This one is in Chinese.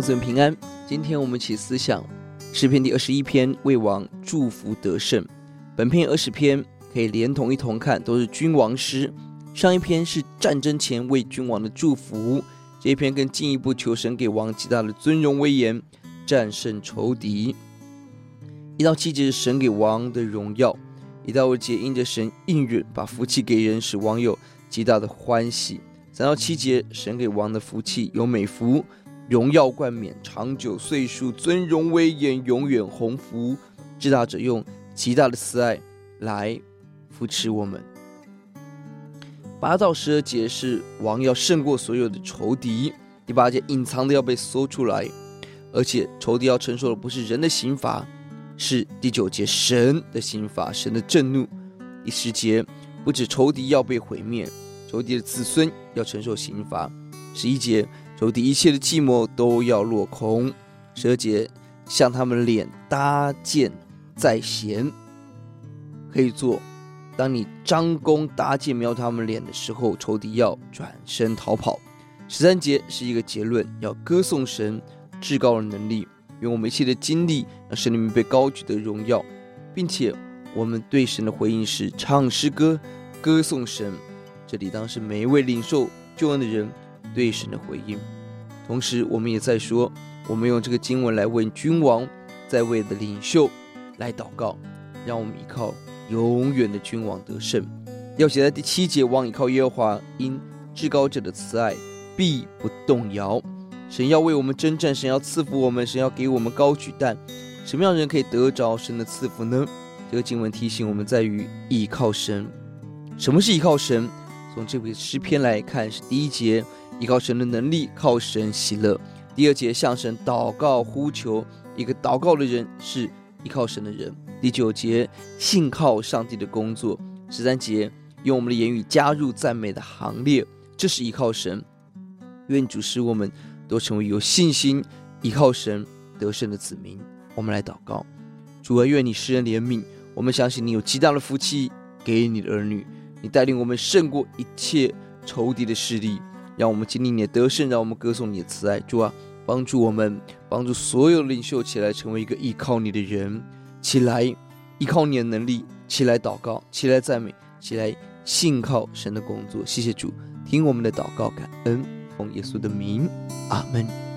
姊妹平安。今天我们一起思想诗篇第二十一篇，为王祝福得胜。本篇二十篇可以连同一同看，都是君王诗。上一篇是战争前为君王的祝福，这一篇更进一步求神给王极大的尊荣威严，战胜仇敌。一到七节是神给王的荣耀，一到五节因着神应允，把福气给人，使王有极大的欢喜。三到七节神给王的福气有美福。荣耀冠冕，长久岁数，尊荣威严，永远鸿福。至大者用极大的慈爱来扶持我们。八到十二节是王要胜过所有的仇敌。第八节隐藏的要被搜出来，而且仇敌要承受的不是人的刑罚，是第九节神的刑罚，神的震怒。第十节不止仇敌要被毁灭，仇敌的子孙要承受刑罚。十一节。仇敌一切的计谋都要落空。十二节，向他们脸搭箭在弦，可以做。当你张弓搭箭瞄他们脸的时候，仇敌要转身逃跑。十三节是一个结论，要歌颂神至高的能力，用我们一切的精力让神里面被高举的荣耀，并且我们对神的回应是唱诗歌歌颂神。这里当是每一位领受救恩的人。对神的回应，同时我们也在说，我们用这个经文来为君王在位的领袖来祷告，让我们依靠永远的君王得胜。要写在第七节，王依靠耶和华，因至高者的慈爱必不动摇。神要为我们征战，神要赐福我们，神要给我们高举蛋。什么样的人可以得着神的赐福呢？这个经文提醒我们在于依靠神。什么是依靠神？从这位诗篇来看，是第一节。依靠神的能力，靠神喜乐。第二节向神祷告呼求，一个祷告的人是依靠神的人。第九节信靠上帝的工作。十三节用我们的言语加入赞美的行列，这是依靠神。愿主使我们都成为有信心依靠神得胜的子民。我们来祷告，主啊，愿你施恩怜悯。我们相信你有极大的福气给你的儿女，你带领我们胜过一切仇敌的势力。让我们经历你的得胜，让我们歌颂你的慈爱。主啊，帮助我们，帮助所有领袖起来，成为一个依靠你的人，起来依靠你的能力，起来祷告，起来赞美，起来信靠神的工作。谢谢主，听我们的祷告，感恩，奉耶稣的名，阿门。